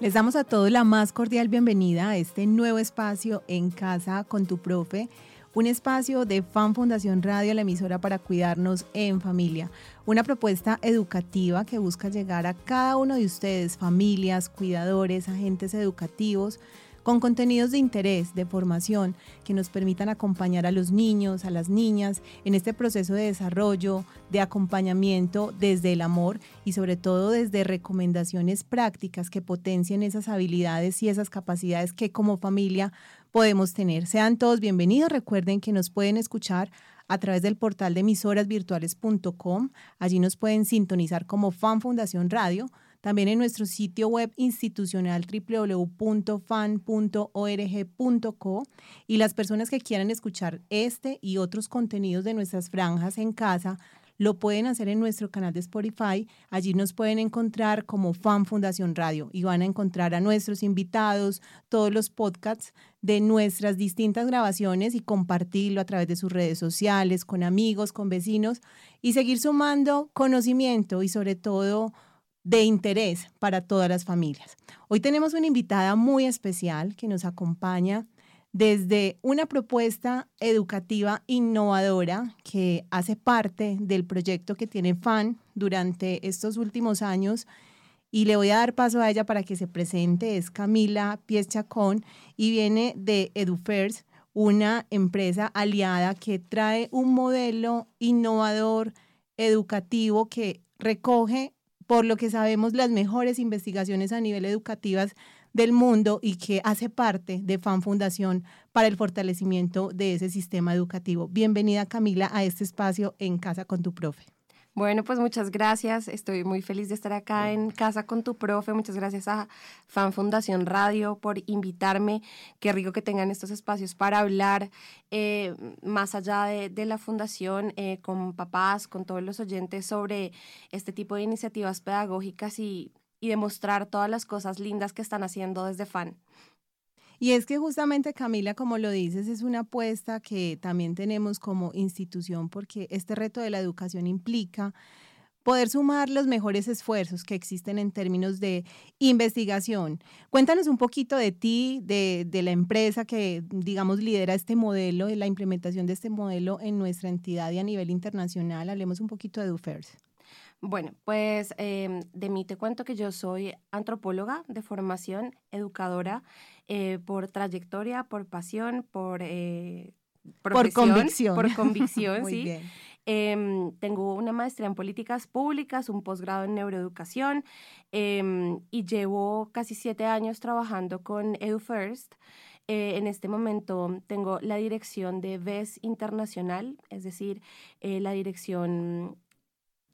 Les damos a todos la más cordial bienvenida a este nuevo espacio en casa con tu profe, un espacio de Fan Fundación Radio, la emisora para cuidarnos en familia, una propuesta educativa que busca llegar a cada uno de ustedes, familias, cuidadores, agentes educativos, con contenidos de interés, de formación, que nos permitan acompañar a los niños, a las niñas en este proceso de desarrollo, de acompañamiento desde el amor y sobre todo desde recomendaciones prácticas que potencien esas habilidades y esas capacidades que como familia podemos tener. Sean todos bienvenidos. Recuerden que nos pueden escuchar a través del portal de emisorasvirtuales.com. Allí nos pueden sintonizar como Fan Fundación Radio también en nuestro sitio web institucional www.fan.org.co y las personas que quieran escuchar este y otros contenidos de nuestras franjas en casa lo pueden hacer en nuestro canal de Spotify. Allí nos pueden encontrar como Fan Fundación Radio y van a encontrar a nuestros invitados, todos los podcasts de nuestras distintas grabaciones y compartirlo a través de sus redes sociales, con amigos, con vecinos y seguir sumando conocimiento y sobre todo de interés para todas las familias. Hoy tenemos una invitada muy especial que nos acompaña desde una propuesta educativa innovadora que hace parte del proyecto que tiene FAN durante estos últimos años y le voy a dar paso a ella para que se presente. Es Camila Pies Chacón y viene de EduFirst, una empresa aliada que trae un modelo innovador educativo que recoge por lo que sabemos, las mejores investigaciones a nivel educativas del mundo y que hace parte de FAN Fundación para el fortalecimiento de ese sistema educativo. Bienvenida Camila a este espacio en Casa con tu profe. Bueno, pues muchas gracias. Estoy muy feliz de estar acá en casa con tu profe. Muchas gracias a Fan Fundación Radio por invitarme. Qué rico que tengan estos espacios para hablar eh, más allá de, la fundación eh, con papás, con todos los oyentes sobre este tipo de iniciativas pedagógicas y, y demostrar todas las cosas lindas que están haciendo desde Fan. Y es que justamente, Camila, como lo dices, es una apuesta que también tenemos como institución porque este reto de la educación implica poder sumar los mejores esfuerzos que existen en términos de investigación. Cuéntanos un poquito de ti, de, la empresa que, digamos, lidera este modelo, de la implementación de este modelo en nuestra entidad y a nivel internacional. Hablemos un poquito de DoFirst. Bueno, pues em, de mí te cuento que yo soy antropóloga de formación, educadora, eh, por trayectoria, por pasión, por... Eh, por convicción. Por convicción, sí. Em, tengo una maestría en políticas públicas, un posgrado en neuroeducación em, y llevo casi siete años trabajando con EduFirst. Eh, en este momento tengo la dirección de VES Internacional, es decir, la dirección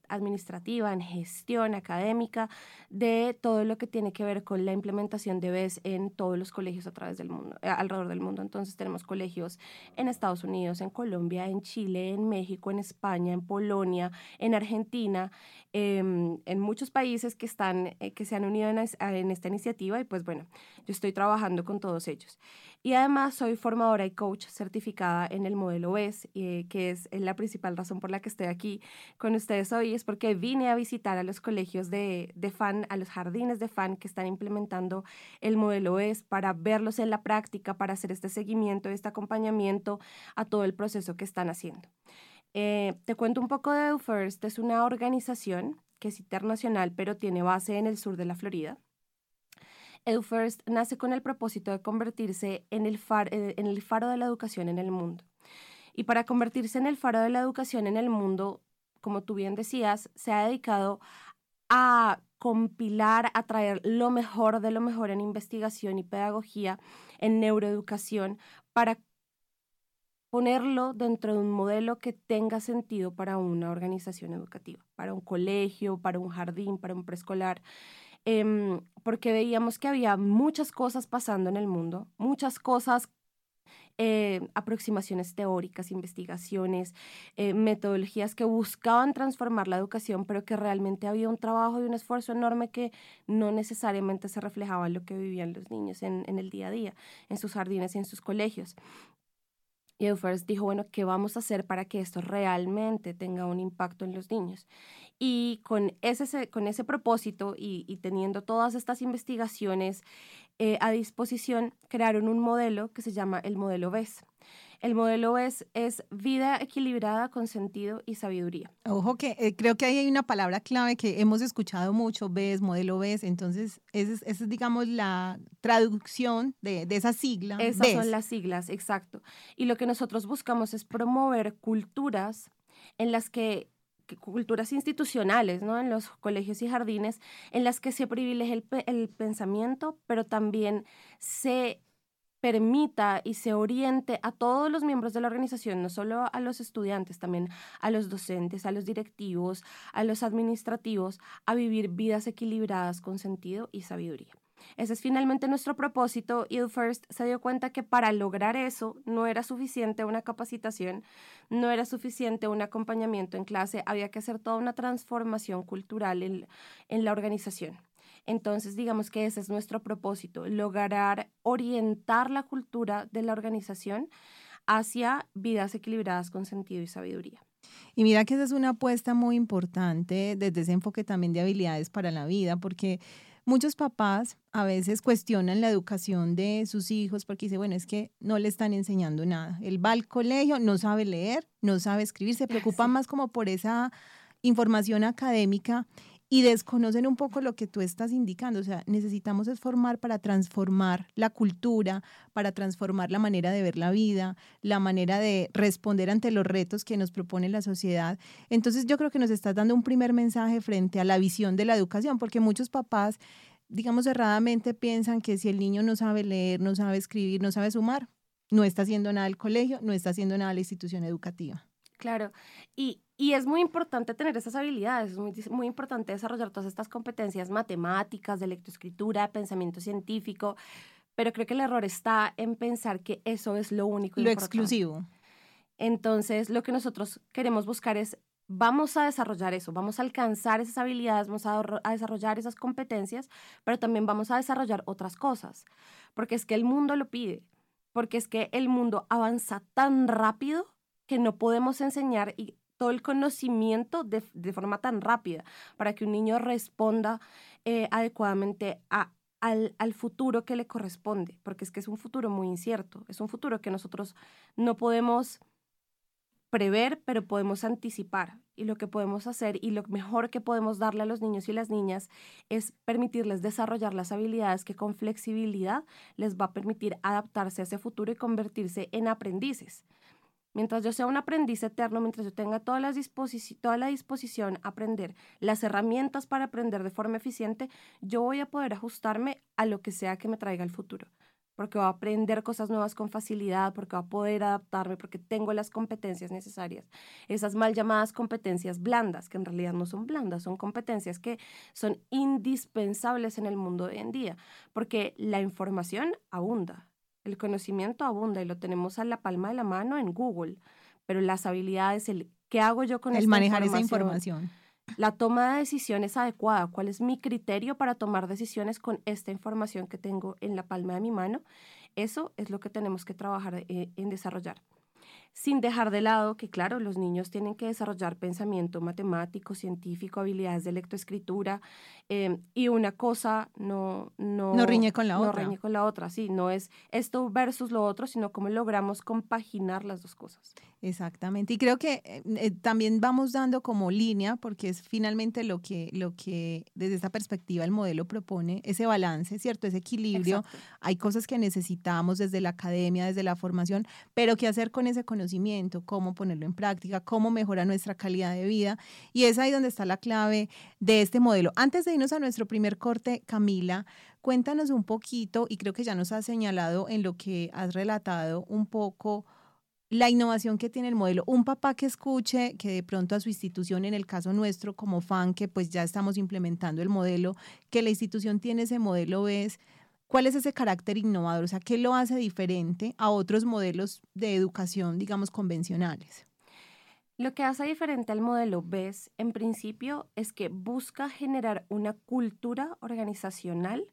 administrativa, en gestión académica, de todo lo que tiene que ver con la implementación de BES en todos los colegios a través del mundo, eh, alrededor del mundo. Entonces tenemos colegios en Estados Unidos, en Colombia, en Chile, en México, en España, en Polonia, en Argentina, em, en muchos países que están, eh, que se han unido en, en esta iniciativa y pues bueno, yo estoy trabajando con todos ellos. Y además soy formadora y coach certificada en el modelo BES, eh, que es la principal razón por la que estoy aquí con ustedes hoy, es porque vine a visitar a los colegios de, de FAN, a los jardines de FAN que están implementando el modelo BES para verlos en la práctica, para hacer este seguimiento, este acompañamiento a todo el proceso que están haciendo. Eh, te cuento un poco de EduFirst, es una organización que es internacional, pero tiene base en el sur de la Florida. EduFirst nace con el propósito de convertirse en el, eh, en el faro de la educación en el mundo. Y para convertirse en el faro de la educación en el mundo, como tú bien decías, se ha dedicado a compilar, a traer lo mejor de lo mejor en investigación y pedagogía, en neuroeducación, para ponerlo dentro de un modelo que tenga sentido para una organización educativa, para un colegio, para un jardín, para un preescolar. Em, porque veíamos que había muchas cosas pasando en el mundo, muchas cosas, eh, aproximaciones teóricas, investigaciones, eh, metodologías que buscaban transformar la educación, pero que realmente había un trabajo y un esfuerzo enorme que no necesariamente se reflejaba en lo que vivían los niños en, en el día a día, en sus jardines y en sus colegios. Y EduFirst dijo, bueno, ¿qué vamos a hacer para que esto realmente tenga un impacto en los niños? Y con ese, con ese propósito y, teniendo todas estas investigaciones eh, a disposición, crearon un modelo que se llama el modelo BES. El modelo es, es vida equilibrada con sentido y sabiduría. Ojo que eh, creo que ahí hay una palabra clave que hemos escuchado mucho, BES, modelo BES, entonces esa es, digamos, la traducción de, de esa sigla. Esas son las siglas, exacto. Y lo que nosotros buscamos es promover culturas en las que culturas institucionales, ¿no? En los colegios y jardines, en las que se privilegia el, el pensamiento, pero también se permita y se oriente a todos los miembros de la organización, no solo a los estudiantes, también a los docentes, a los directivos, a los administrativos, a vivir vidas equilibradas con sentido y sabiduría. Ese es finalmente nuestro propósito y First se dio cuenta que para lograr eso no era suficiente una capacitación, no era suficiente un acompañamiento en clase, había que hacer toda una transformación cultural en, en la organización. Entonces, digamos que ese es nuestro propósito, lograr orientar la cultura de la organización hacia vidas equilibradas con sentido y sabiduría. Y mira que esa es una apuesta muy importante desde ese enfoque también de habilidades para la vida, porque muchos papás a veces cuestionan la educación de sus hijos porque dicen, bueno, es que no le están enseñando nada. Él va al colegio, no sabe leer, no sabe escribir, se preocupa más como por esa información académica y desconocen un poco lo que tú estás indicando. O sea, necesitamos es formar para transformar la cultura, para transformar la manera de ver la vida, la manera de responder ante los retos que nos propone la sociedad. Entonces yo creo que nos estás dando un primer mensaje frente a la visión de la educación, porque muchos papás, digamos erradamente, piensan que si el niño no sabe leer, no sabe escribir, no sabe sumar, no está haciendo nada el colegio, no está haciendo nada la institución educativa. Claro, y, y es muy importante tener esas habilidades, es muy, muy, importante desarrollar todas estas competencias matemáticas, de lectoescritura, pensamiento científico, pero creo que el error está en pensar que eso es lo único. Lo exclusivo. Entonces, lo que nosotros queremos buscar es, vamos a desarrollar eso, vamos a alcanzar esas habilidades, vamos a, a desarrollar esas competencias, pero también vamos a desarrollar otras cosas, porque es que el mundo lo pide, porque es que el mundo avanza tan rápido que no podemos enseñar y todo el conocimiento de, forma tan rápida para que un niño responda eh, adecuadamente a, al, al, futuro que le corresponde, porque es que es un futuro muy incierto, es un futuro que nosotros no podemos prever, pero podemos anticipar. Y lo que podemos hacer y lo mejor que podemos darle a los niños y las niñas es permitirles desarrollar las habilidades que con flexibilidad les va a permitir adaptarse a ese futuro y convertirse en aprendices. Mientras yo sea un aprendiz eterno, mientras yo tenga toda la, disposición a aprender, las herramientas para aprender de forma eficiente, yo voy a poder ajustarme a lo que sea que me traiga el futuro. Porque voy a aprender cosas nuevas con facilidad, porque voy a poder adaptarme, porque tengo las competencias necesarias. Esas mal llamadas competencias blandas, que en realidad no son blandas, son competencias que son indispensables en el mundo de hoy en día, porque la información abunda el conocimiento abunda y lo tenemos a la palma de la mano en Google, pero las habilidades, el qué hago yo con el manejar esa información. La toma de decisiones adecuada, cuál es mi criterio para tomar decisiones con esta información que tengo en la palma de mi mano, eso es lo que tenemos que trabajar eh, en desarrollar sin dejar de lado que, claro, los niños tienen que desarrollar pensamiento matemático, científico, habilidades de lectoescritura, eh, y una cosa no, no, no riñe con la no otra. riñe con la otra, sí, no es esto versus lo otro, sino cómo logramos compaginar las dos cosas. Exactamente, y creo que eh, eh, también vamos dando como línea, porque es finalmente lo que, lo que desde esta perspectiva el modelo propone, ese balance, ¿cierto? Ese equilibrio. Hay cosas que necesitamos desde la academia, desde la formación, pero qué hacer con ese conocimiento conocimiento, cómo ponerlo en práctica, cómo mejora nuestra calidad de vida. Y es ahí donde está la clave de este modelo. Antes de irnos a nuestro primer corte, Camila, cuéntanos un poquito, y creo que ya nos has señalado en lo que has relatado un poco la innovación que tiene el modelo. Un papá que escuche que de pronto a su institución, en el caso nuestro como fan, que pues ya estamos implementando el modelo, que la institución tiene ese modelo, ves ¿Cuál es ese carácter innovador? O sea, ¿qué lo hace diferente a otros modelos de educación, digamos, convencionales? Lo que hace diferente al modelo BES, en principio, es que busca generar una cultura organizacional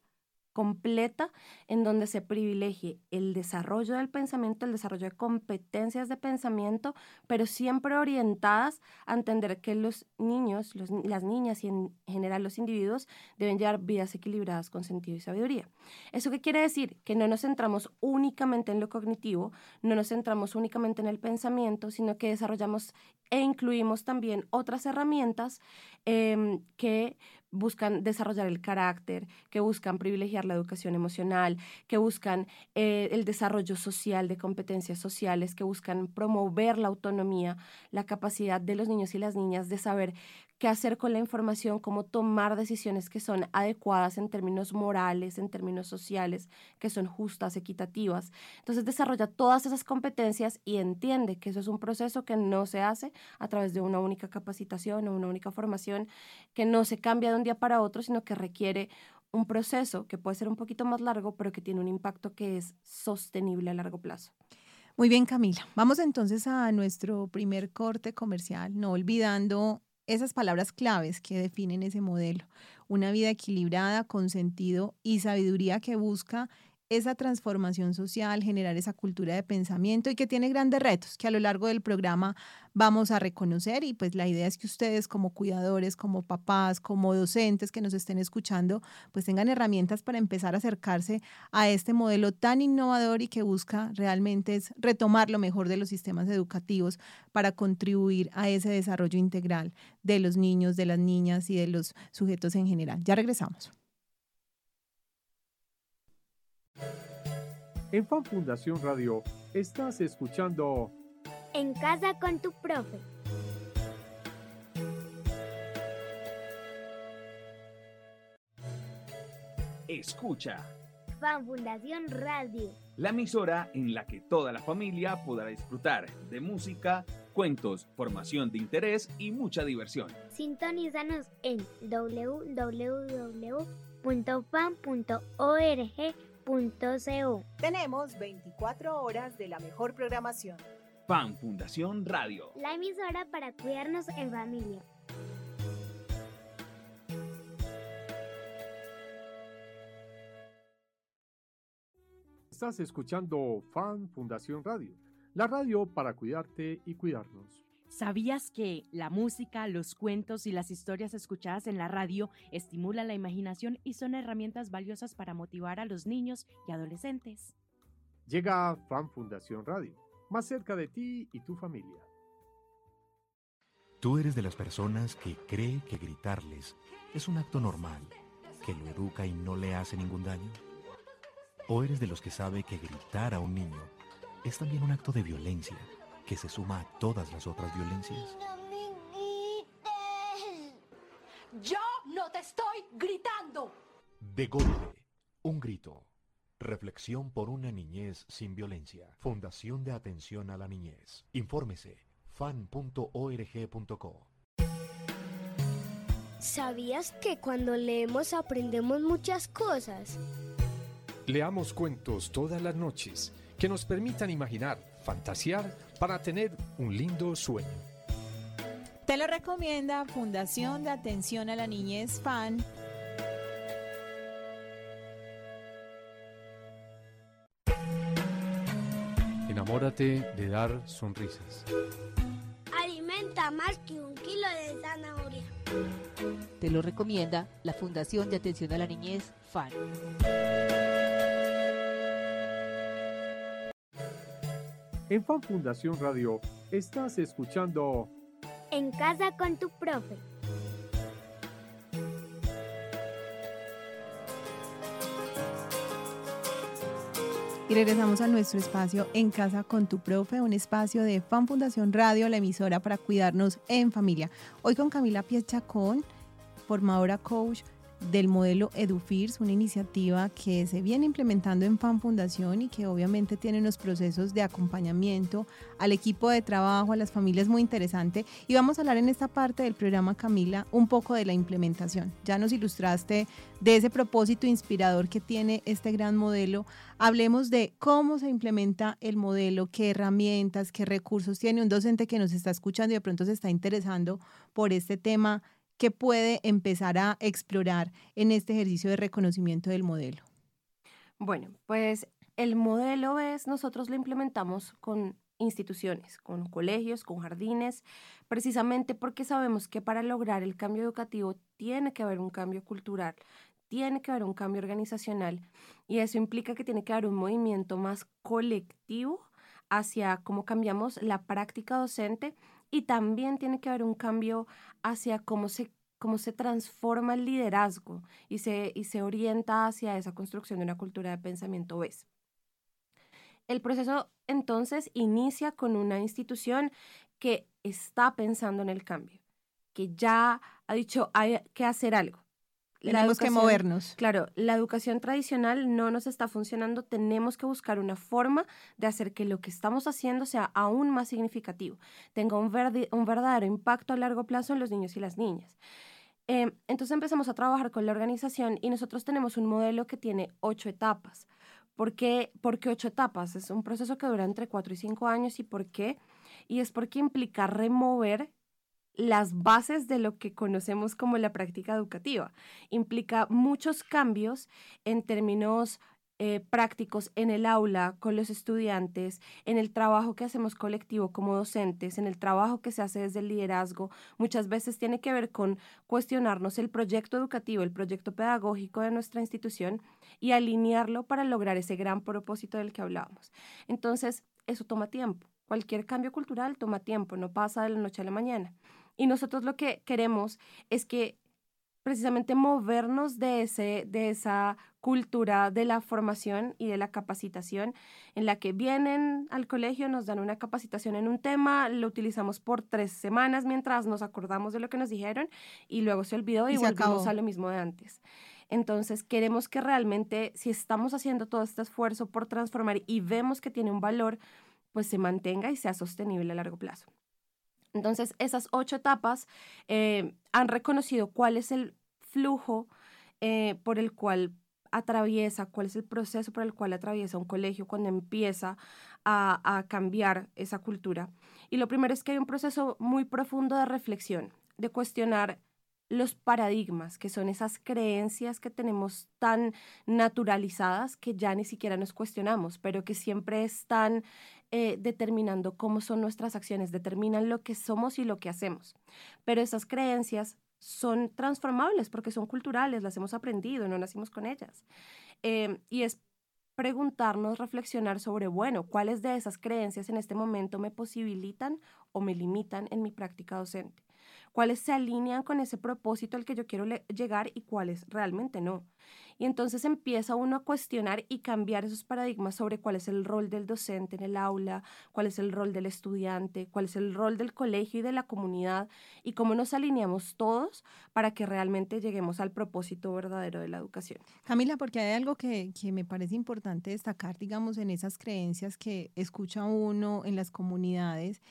completa en donde se privilegie el desarrollo del pensamiento, el desarrollo de competencias de pensamiento, pero siempre orientadas a entender que los niños, las niñas y en general los individuos deben llevar vidas equilibradas con sentido y sabiduría. ¿Eso qué quiere decir? Que no nos centramos únicamente en lo cognitivo, no nos centramos únicamente en el pensamiento, sino que desarrollamos e incluimos también otras herramientas em, que buscan desarrollar el carácter, que buscan privilegiar la educación emocional, que buscan eh, el desarrollo social de competencias sociales, que buscan promover la autonomía, la capacidad de los niños y las niñas de saber qué hacer con la información, cómo tomar decisiones que son adecuadas en términos morales, en términos sociales, que son justas, equitativas. Entonces desarrolla todas esas competencias y entiende que eso es un proceso que no se hace a través de una única capacitación o una única formación, que no se cambia de un día para otro, sino que requiere un proceso que puede ser un poquito más largo, pero que tiene un impacto que es sostenible a largo plazo. Muy bien, Camila. Vamos entonces a nuestro primer corte comercial, no olvidando esas palabras claves que definen ese modelo. Una vida equilibrada, con sentido y sabiduría que busca esa transformación social, generar esa cultura de pensamiento y que tiene grandes retos que a lo largo del programa vamos a reconocer y pues la idea es que ustedes como cuidadores, como papás, como docentes que nos estén escuchando, pues tengan herramientas para empezar a acercarse a este modelo tan innovador y que busca realmente es retomar lo mejor de los sistemas educativos para contribuir a ese desarrollo integral de los niños, de las niñas y de los sujetos en general. Ya regresamos. En Fan Fundación Radio estás escuchando En casa con tu profe. Escucha. Fan Fundación Radio. La emisora en la que toda la familia podrá disfrutar de música, cuentos, formación de interés y mucha diversión. Sintonízanos en www.fan.org tenemos 24 horas de la mejor programación. Fan Fundación Radio. La emisora para cuidarnos en familia. Estás escuchando Fan Fundación Radio, la radio para cuidarte y cuidarnos. ¿Sabías que la música, los cuentos y las historias escuchadas en la radio estimulan la imaginación y son herramientas valiosas para motivar a los niños y adolescentes? Llega Fan Fundación Radio, más cerca de ti y tu familia. ¿Tú eres de las personas que cree que gritarles es un acto normal, que lo educa y no le hace ningún daño? ¿O eres de los que sabe que gritar a un niño es también un acto de violencia? Que se suma a todas las otras violencias? Yo no te estoy gritando. De golpe, un grito. Reflexión por una niñez sin violencia. Fundación de Atención a la Niñez. Infórmese fan.org.co. ¿Sabías que cuando leemos aprendemos muchas cosas? Leamos cuentos todas las noches que nos permitan imaginar, fantasear para tener un lindo sueño. Te lo recomienda Fundación de Atención a la Niñez FAN. Enamórate de dar sonrisas. Alimenta más que un kilo de zanahoria. Te lo recomienda la Fundación de Atención a la Niñez FAN. En Fan Fundación Radio estás escuchando En casa con tu profe. Y regresamos a nuestro espacio En Casa con tu Profe, un espacio de Fan Fundación Radio, la emisora para cuidarnos en familia. Hoy con Camila Piechacón, formadora coach, del modelo EduFIRS, una iniciativa que se viene implementando en FAN Fundación y que obviamente tiene unos procesos de acompañamiento al equipo de trabajo, a las familias muy interesante. Y vamos a hablar en esta parte del programa, Camila, un poco de la implementación. Ya nos ilustraste de ese propósito inspirador que tiene este gran modelo. Hablemos de cómo se implementa el modelo, qué herramientas, qué recursos tiene un docente que nos está escuchando y de pronto se está interesando por este tema que puede empezar a explorar en este ejercicio de reconocimiento del modelo? Bueno, pues el modelo es, nosotros lo implementamos con instituciones, con colegios, con jardines, precisamente porque sabemos que para lograr el cambio educativo tiene que haber un cambio cultural, tiene que haber un cambio organizacional y eso implica que tiene que haber un movimiento más colectivo hacia cómo cambiamos la práctica docente y también tiene que haber un cambio hacia cómo se cómo se transforma el liderazgo y se, y se orienta hacia esa construcción de una cultura de pensamiento BES. El proceso entonces inicia con una institución que está pensando en el cambio, que ya ha dicho hay que hacer algo. Tenemos que movernos. Claro, la educación tradicional no nos está funcionando, tenemos que buscar una forma de hacer que lo que estamos haciendo sea aún más significativo, tenga un, un verdadero impacto a largo plazo en los niños y las niñas. Em, entonces empezamos a trabajar con la organización y nosotros tenemos un modelo que tiene ocho etapas. ¿Por qué, ¿Por qué ocho etapas? Es un proceso que dura entre cuatro y cinco años. ¿Y por qué? Y es porque implica remover las bases de lo que conocemos como la práctica educativa. Implica muchos cambios en términos eh, prácticos en el aula con los estudiantes, en el trabajo que hacemos colectivo como docentes, en el trabajo que se hace desde el liderazgo, muchas veces tiene que ver con cuestionarnos el proyecto educativo, el proyecto pedagógico de nuestra institución y alinearlo para lograr ese gran propósito del que hablábamos. Entonces, eso toma tiempo. Cualquier cambio cultural toma tiempo, no pasa de la noche a la mañana. Y nosotros lo que queremos es que precisamente movernos de, ese, de esa cultura de la formación y de la capacitación en la que vienen al colegio, nos dan una capacitación en un tema, lo utilizamos por tres semanas mientras nos acordamos de lo que nos dijeron y luego se olvidó y, volvimos a lo mismo de antes. Entonces, queremos que realmente, si estamos haciendo todo este esfuerzo por transformar y vemos que tiene un valor, pues se mantenga y sea sostenible a largo plazo. Entonces, esas ocho etapas eh, han reconocido cuál es el flujo eh, por el cual atraviesa, cuál es el proceso por el cual atraviesa un colegio cuando empieza a, a, cambiar esa cultura. Y lo primero es que hay un proceso muy profundo de reflexión, de cuestionar los paradigmas, que son esas creencias que tenemos tan naturalizadas que ya ni siquiera nos cuestionamos, pero que siempre están eh, determinando cómo son nuestras acciones, determinan lo que somos y lo que hacemos. Pero esas creencias son transformables porque son culturales, las hemos aprendido, no nacimos con ellas. Eh, y es preguntarnos, reflexionar sobre, bueno, cuáles de esas creencias en este momento me posibilitan o me limitan en mi práctica docente cuáles se alinean con ese propósito al que yo quiero llegar y cuáles realmente no. Y entonces empieza uno a cuestionar y cambiar esos paradigmas sobre cuál es el rol del docente en el aula, cuál es el rol del estudiante, cuál es el rol del colegio y de la comunidad y cómo nos alineamos todos para que realmente lleguemos al propósito verdadero de la educación. Camila, porque hay algo que, que me parece importante destacar, digamos, en esas creencias que escucha uno en las comunidades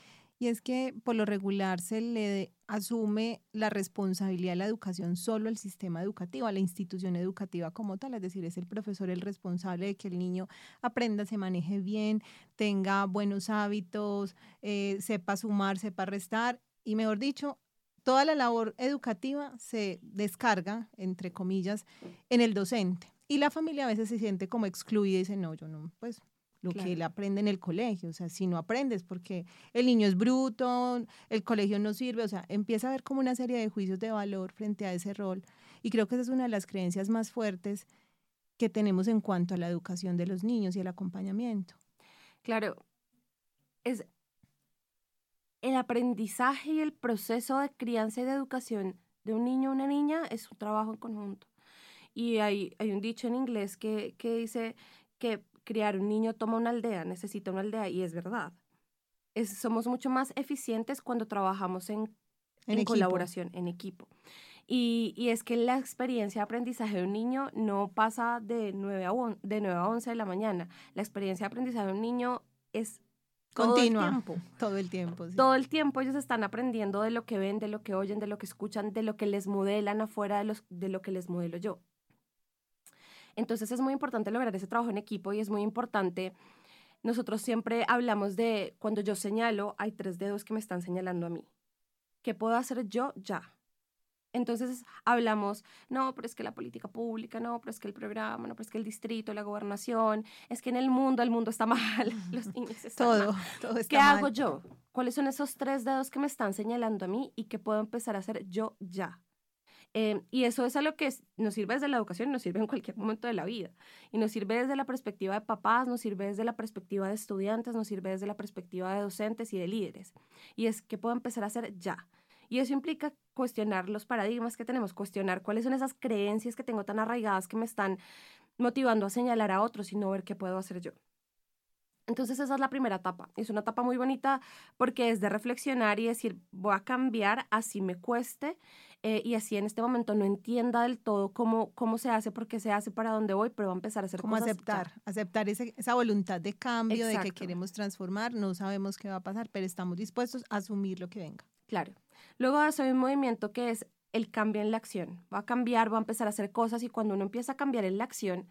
y es que por lo regular se le asume la responsabilidad de la educación solo al sistema educativo, a la institución educativa como tal, es decir, es el profesor el responsable de que el niño aprenda, se maneje bien, tenga buenos hábitos, eh, sepa sumar, sepa restar y mejor dicho, toda la labor educativa se descarga, entre comillas, en el docente. Y la familia a veces se siente como excluida y dice, no, yo no, pues lo que él aprende en el colegio. O sea, si no aprendes porque el niño es bruto, el colegio no sirve, o sea, empieza a haber como una serie de juicios de valor frente a ese rol. Y creo que esa es una de las creencias más fuertes que tenemos en cuanto a la educación de los niños y el acompañamiento. Claro, es el aprendizaje y el proceso de crianza y de educación de un niño o una niña es un trabajo en conjunto. Y hay, hay un dicho en inglés que, que dice que criar un niño toma una aldea, necesita una aldea y es verdad. Es, somos mucho más eficientes cuando trabajamos en, en, colaboración, en equipo. Y, y, es que la experiencia de aprendizaje de un niño no pasa de 9 a, de 9 a 11 de la mañana. La experiencia de aprendizaje de un niño es Continua, todo el tiempo. Todo el tiempo. Todo el tiempo ellos están aprendiendo de lo que ven, de lo que oyen, de lo que escuchan, de lo que les modelan afuera de, los, de lo que les modelo yo. Entonces es muy importante lograr ese trabajo en equipo y es muy importante. Nosotros siempre hablamos de cuando yo señalo, hay tres dedos que me están señalando a mí. ¿Qué puedo hacer yo ya? Entonces hablamos, no, pero es que la política pública, no, pero es que el programa, no, pero es que el distrito, la gobernación, es que en el mundo, el mundo está mal, los niños están todo, mal. Todo está ¿Qué hago yo? ¿Cuáles son esos tres dedos que me están señalando a mí y que puedo empezar a hacer yo ya? Eh, y eso es algo que nos sirve desde la educación, nos sirve en cualquier momento de la vida. Y nos sirve desde la perspectiva de papás, nos sirve desde la perspectiva de estudiantes, nos sirve desde la perspectiva de docentes y de líderes. Y es que puedo empezar a hacer ya. Y eso implica cuestionar los paradigmas que tenemos, cuestionar cuáles son esas creencias que tengo tan arraigadas que me están motivando a señalar a otros y no ver qué puedo hacer yo. Entonces esa es la primera etapa. Es una etapa muy bonita porque es de reflexionar y decir, voy a cambiar así me cueste eh, y así en este momento no entienda del todo cómo, cómo se hace, por qué se hace, para dónde voy, pero voy a empezar a hacer como cosas. aceptar, aceptar esa voluntad de cambio, de que queremos transformar, no sabemos qué va a pasar, pero estamos dispuestos a asumir lo que venga. Claro. Luego hace un movimiento que es el cambio en la acción. Va a cambiar, va a empezar a hacer cosas y cuando uno empieza a cambiar en la acción,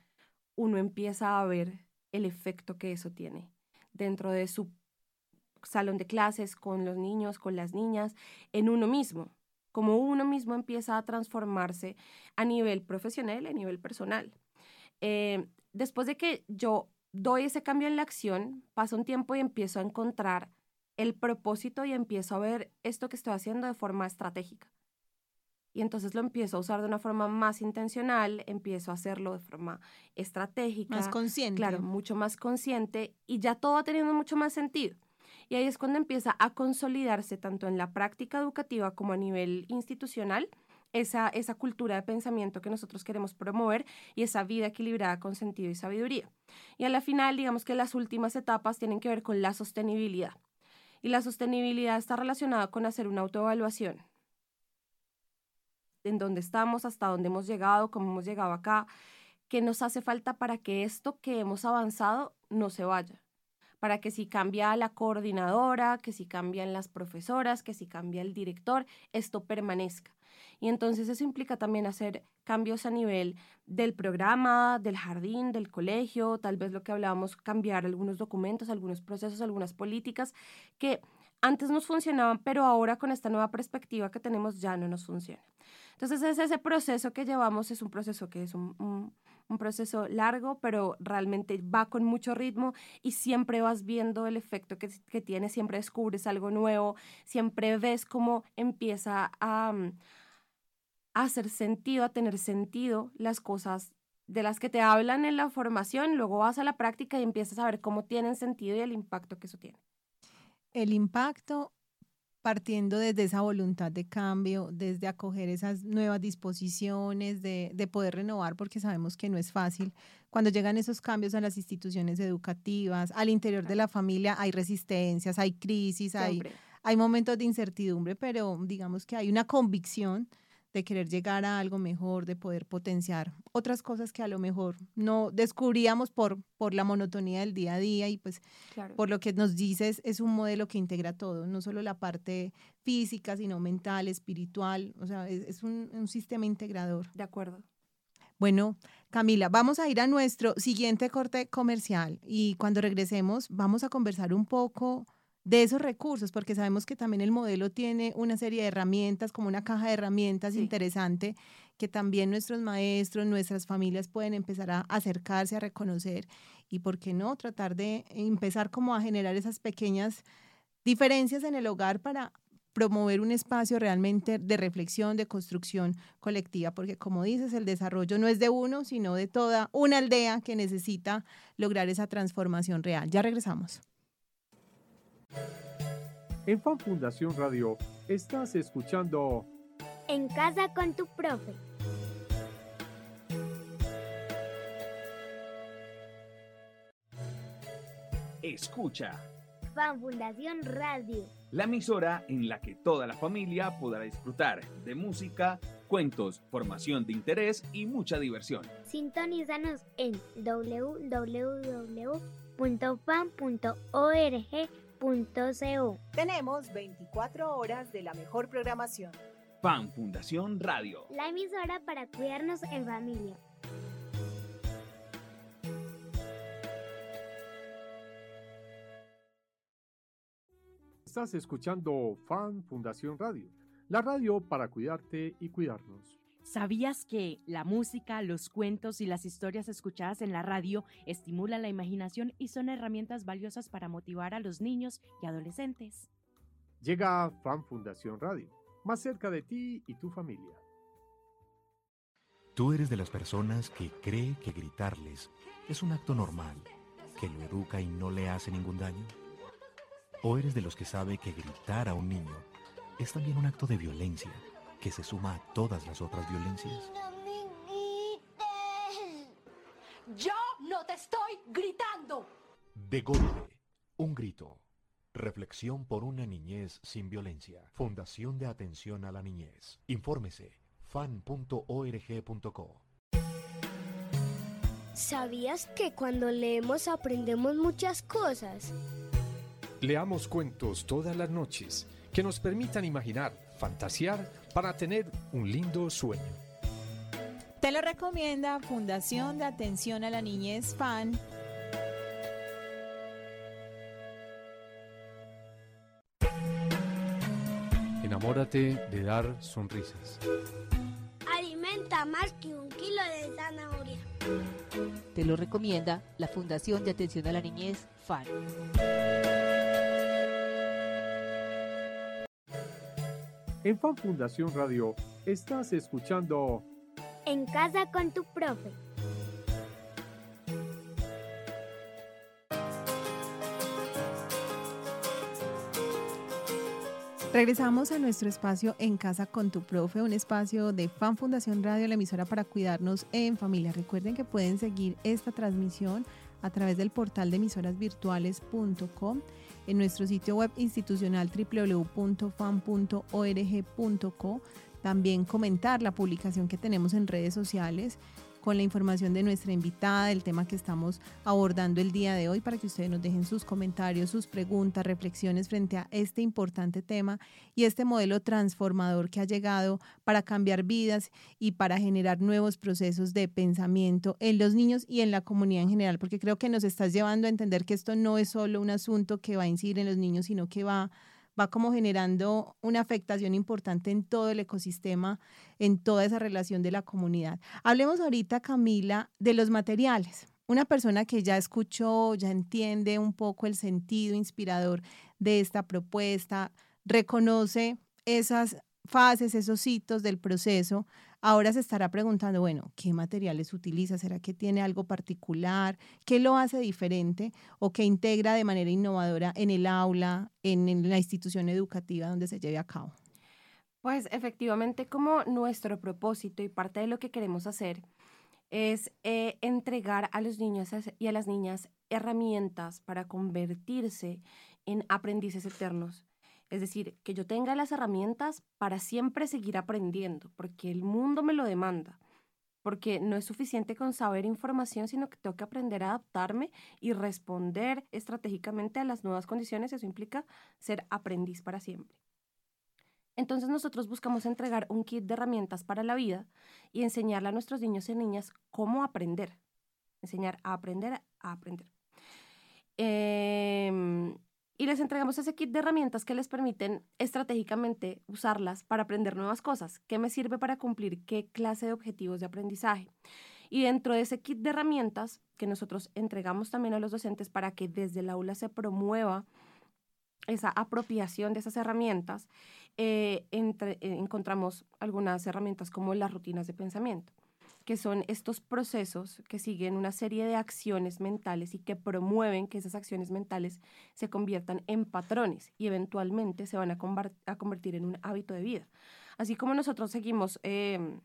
uno empieza a ver el efecto que eso tiene dentro de su salón de clases, con los niños, con las niñas, en uno mismo, como uno mismo empieza a transformarse a nivel profesional, a nivel personal. Eh, después de que yo doy ese cambio en la acción, pasa un tiempo y empiezo a encontrar el propósito y empiezo a ver esto que estoy haciendo de forma estratégica. Y entonces lo empiezo a usar de una forma más intencional, empiezo a hacerlo de forma estratégica. Más consciente. Claro, mucho más consciente y ya todo va teniendo mucho más sentido. Y ahí es cuando empieza a consolidarse tanto en la práctica educativa como a nivel institucional esa, esa cultura de pensamiento que nosotros queremos promover y esa vida equilibrada con sentido y sabiduría. Y a la final, digamos que las últimas etapas tienen que ver con la sostenibilidad. Y la sostenibilidad está relacionada con hacer una autoevaluación en dónde estamos, hasta dónde hemos llegado, cómo hemos llegado acá, qué nos hace falta para que esto que hemos avanzado no se vaya. Para que si cambia la coordinadora, que si cambian las profesoras, que si cambia el director, esto permanezca. Y entonces eso implica también hacer cambios a nivel del programa, del jardín, del colegio, tal vez lo que hablábamos, cambiar algunos documentos, algunos procesos, algunas políticas que antes nos funcionaban, pero ahora con esta nueva perspectiva que tenemos ya no nos funciona. Entonces, es ese proceso que llevamos, es un proceso que es un, un, proceso largo, pero realmente va con mucho ritmo y siempre vas viendo el efecto que, que tiene, siempre descubres algo nuevo, siempre ves cómo empieza a, mm, a hacer sentido, a tener sentido las cosas de las que te hablan en la formación, luego vas a la práctica y empiezas a ver cómo tienen sentido y el impacto que eso tiene. El impacto partiendo desde esa voluntad de cambio, desde acoger esas nuevas disposiciones, de, de, poder renovar, porque sabemos que no es fácil. Cuando llegan esos cambios a las instituciones educativas, al interior de la familia hay resistencias, hay crisis, hay, hay momentos de incertidumbre, pero digamos que hay una convicción de querer llegar a algo mejor, de poder potenciar otras cosas que a lo mejor no descubríamos por, por la monotonía del día a día y pues por lo que nos dices es un modelo que integra todo, no solo la parte física, sino mental, espiritual, o sea, es, un, un sistema integrador. De acuerdo. Bueno, Camila, vamos a ir a nuestro siguiente corte comercial y cuando regresemos vamos a conversar un poco de esos recursos, porque sabemos que también el modelo tiene una serie de herramientas, como una caja de herramientas interesante, que también nuestros maestros, nuestras familias pueden empezar a acercarse, a reconocer y, ¿por qué no?, tratar de empezar como a generar esas pequeñas diferencias en el hogar para promover un espacio realmente de reflexión, de construcción colectiva, porque como dices, el desarrollo no es de uno, sino de toda una aldea que necesita lograr esa transformación real. Ya regresamos. En Fan Fundación Radio estás escuchando En casa con tu profe. Escucha. Fan Fundación Radio. La emisora en la que toda la familia podrá disfrutar de música, cuentos, formación de interés y mucha diversión. Sintonízanos en www.fan.org tenemos 24 horas de la mejor programación. Fan Fundación Radio. La emisora para cuidarnos en familia. Estás escuchando Fan Fundación Radio. La radio para cuidarte y cuidarnos. ¿Sabías que la música, los cuentos y las historias escuchadas en la radio estimulan la imaginación y son herramientas valiosas para motivar a los niños y adolescentes? Llega Fan Fundación Radio, más cerca de ti y tu familia. ¿Tú eres de las personas que cree que gritarles es un acto normal, que lo educa y no le hace ningún daño? ¿O eres de los que sabe que gritar a un niño es también un acto de violencia que se suma a todas las otras violencias? Yo no te estoy gritando. De golpe, un grito. Reflexión por una niñez sin violencia. Fundación de Atención a la Niñez. Infórmese fan.org.co. ¿Sabías que cuando leemos aprendemos muchas cosas? Leamos cuentos todas las noches que nos permitan imaginar, fantasear para tener un lindo sueño. Te lo recomienda Fundación de Atención a la Niñez FAN. Enamórate de dar sonrisas. Alimenta más que un kilo de zanahoria. Te lo recomienda la Fundación de Atención a la Niñez FAN. En Fan Fundación Radio estás escuchando En casa con tu profe. Regresamos a nuestro espacio En Casa con tu Profe, un espacio de Fan Fundación Radio, la emisora para cuidarnos en familia. Recuerden que pueden seguir esta transmisión a través del portal de emisorasvirtuales.com, en nuestro sitio web institucional www.fan.org.co, también comentar la publicación que tenemos en redes sociales con la información de nuestra invitada, el tema que estamos abordando el día de hoy, para que ustedes nos dejen sus comentarios, sus preguntas, reflexiones frente a este importante tema y este modelo transformador que ha llegado para cambiar vidas y para generar nuevos procesos de pensamiento en los niños y en la comunidad en general, porque creo que nos estás llevando a entender que esto no es solo un asunto que va a incidir en los niños, sino que va va como generando una afectación importante en todo el ecosistema, en toda esa relación de la comunidad. Hablemos ahorita, Camila, de los materiales. Una persona que ya escuchó, ya entiende un poco el sentido inspirador de esta propuesta, reconoce esas fases, esos hitos del proceso, ahora se estará preguntando, bueno, ¿qué materiales utiliza? ¿Será que tiene algo particular? ¿Qué lo hace diferente o qué integra de manera innovadora en el aula, en, la institución educativa donde se lleve a cabo? Pues efectivamente, como nuestro propósito y parte de lo que queremos hacer es eh, entregar a los niños y a las niñas herramientas para convertirse en aprendices eternos es decir, que yo tenga las herramientas para siempre seguir aprendiendo, porque el mundo me lo demanda, porque no es suficiente con saber información, sino que tengo que aprender a adaptarme y responder estratégicamente a las nuevas condiciones. Eso implica ser aprendiz para siempre. Entonces nosotros buscamos entregar un kit de herramientas para la vida y enseñarle a nuestros niños y niñas cómo aprender. Enseñar a aprender a aprender. Eh, y les entregamos ese kit de herramientas que les permiten estratégicamente usarlas para aprender nuevas cosas. ¿Qué me sirve para cumplir qué clase de objetivos de aprendizaje? Y dentro de ese kit de herramientas que nosotros entregamos también a los docentes para que desde el aula se promueva esa apropiación de esas herramientas, eh, eh, encontramos algunas herramientas como las rutinas de pensamiento que son estos procesos que siguen una serie de acciones mentales y que promueven que esas acciones mentales se conviertan en patrones y eventualmente se van a, convertir en un hábito de vida. Así como nosotros seguimos em,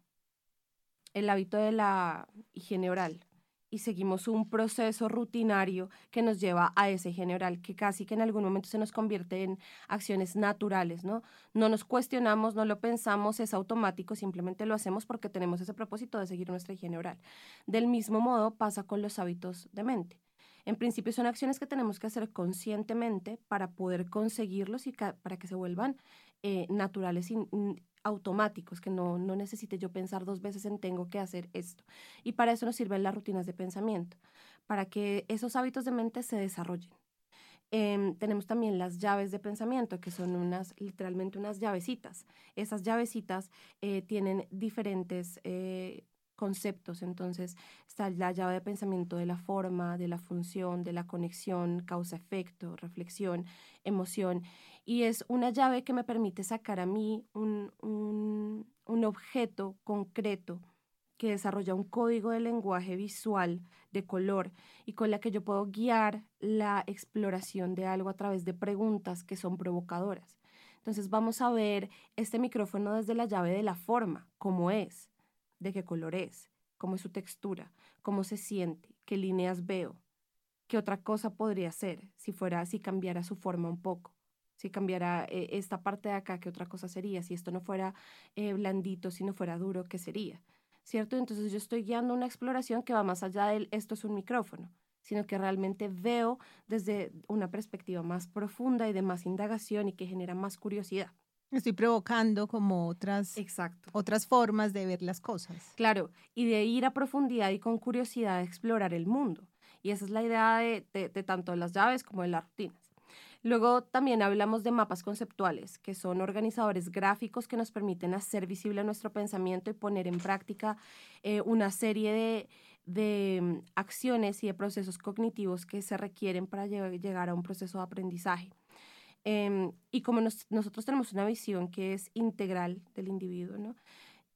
el hábito de la higiene oral, y seguimos un proceso rutinario que nos lleva a ese general, que casi que en algún momento se nos convierte en acciones naturales, ¿no? No nos cuestionamos, no lo pensamos, es automático, simplemente lo hacemos porque tenemos ese propósito de seguir nuestra higiene oral. Del mismo modo pasa con los hábitos de mente. En principio son acciones que tenemos que hacer conscientemente para poder conseguirlos y para que se vuelvan eh, naturales y automáticos, que no, no necesite yo pensar dos veces en tengo que hacer esto. Y para eso nos sirven las rutinas de pensamiento, para que esos hábitos de mente se desarrollen. Em, tenemos también las llaves de pensamiento, que son unas, literalmente unas llavecitas. Esas llavecitas eh, tienen diferentes eh, conceptos. Entonces, está la llave de pensamiento de la forma, de la función, de la conexión, causa-efecto, reflexión, emoción. Y es una llave que me permite sacar a mí un, un, un objeto concreto que desarrolla un código de lenguaje visual de color y con la que yo puedo guiar la exploración de algo a través de preguntas que son provocadoras. Entonces vamos a ver este micrófono desde la llave de la forma, cómo es, de qué color es, cómo es su textura, cómo se siente, qué líneas veo, qué otra cosa podría ser si fuera, si cambiara su forma un poco, si cambiara eh, esta parte de acá, qué otra cosa sería, si esto no fuera eh, blandito, si no fuera duro, qué sería, ¿cierto? Entonces yo estoy guiando una exploración que va más allá del esto es un micrófono, sino que realmente veo desde una perspectiva más profunda y de más indagación y que genera más curiosidad. Estoy provocando como otras, Exacto. otras formas de ver las cosas. Claro, y de ir a profundidad y con curiosidad a explorar el mundo. Y esa es la idea de, de, de tanto de las llaves como de las rutinas. Luego también hablamos de mapas conceptuales, que son organizadores gráficos que nos permiten hacer visible nuestro pensamiento y poner en práctica eh, una serie de, de, mm, acciones y de procesos cognitivos que se requieren para llegar a un proceso de aprendizaje. Eh, y como nos, nosotros tenemos una visión que es integral del individuo, ¿no?